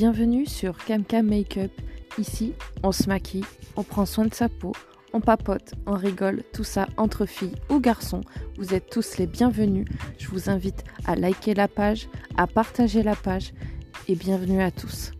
Bienvenue sur Camcam Makeup. Ici, on se maquille, on prend soin de sa peau, on papote, on rigole, tout ça entre filles ou garçons. Vous êtes tous les bienvenus. Je vous invite à liker la page, à partager la page et bienvenue à tous.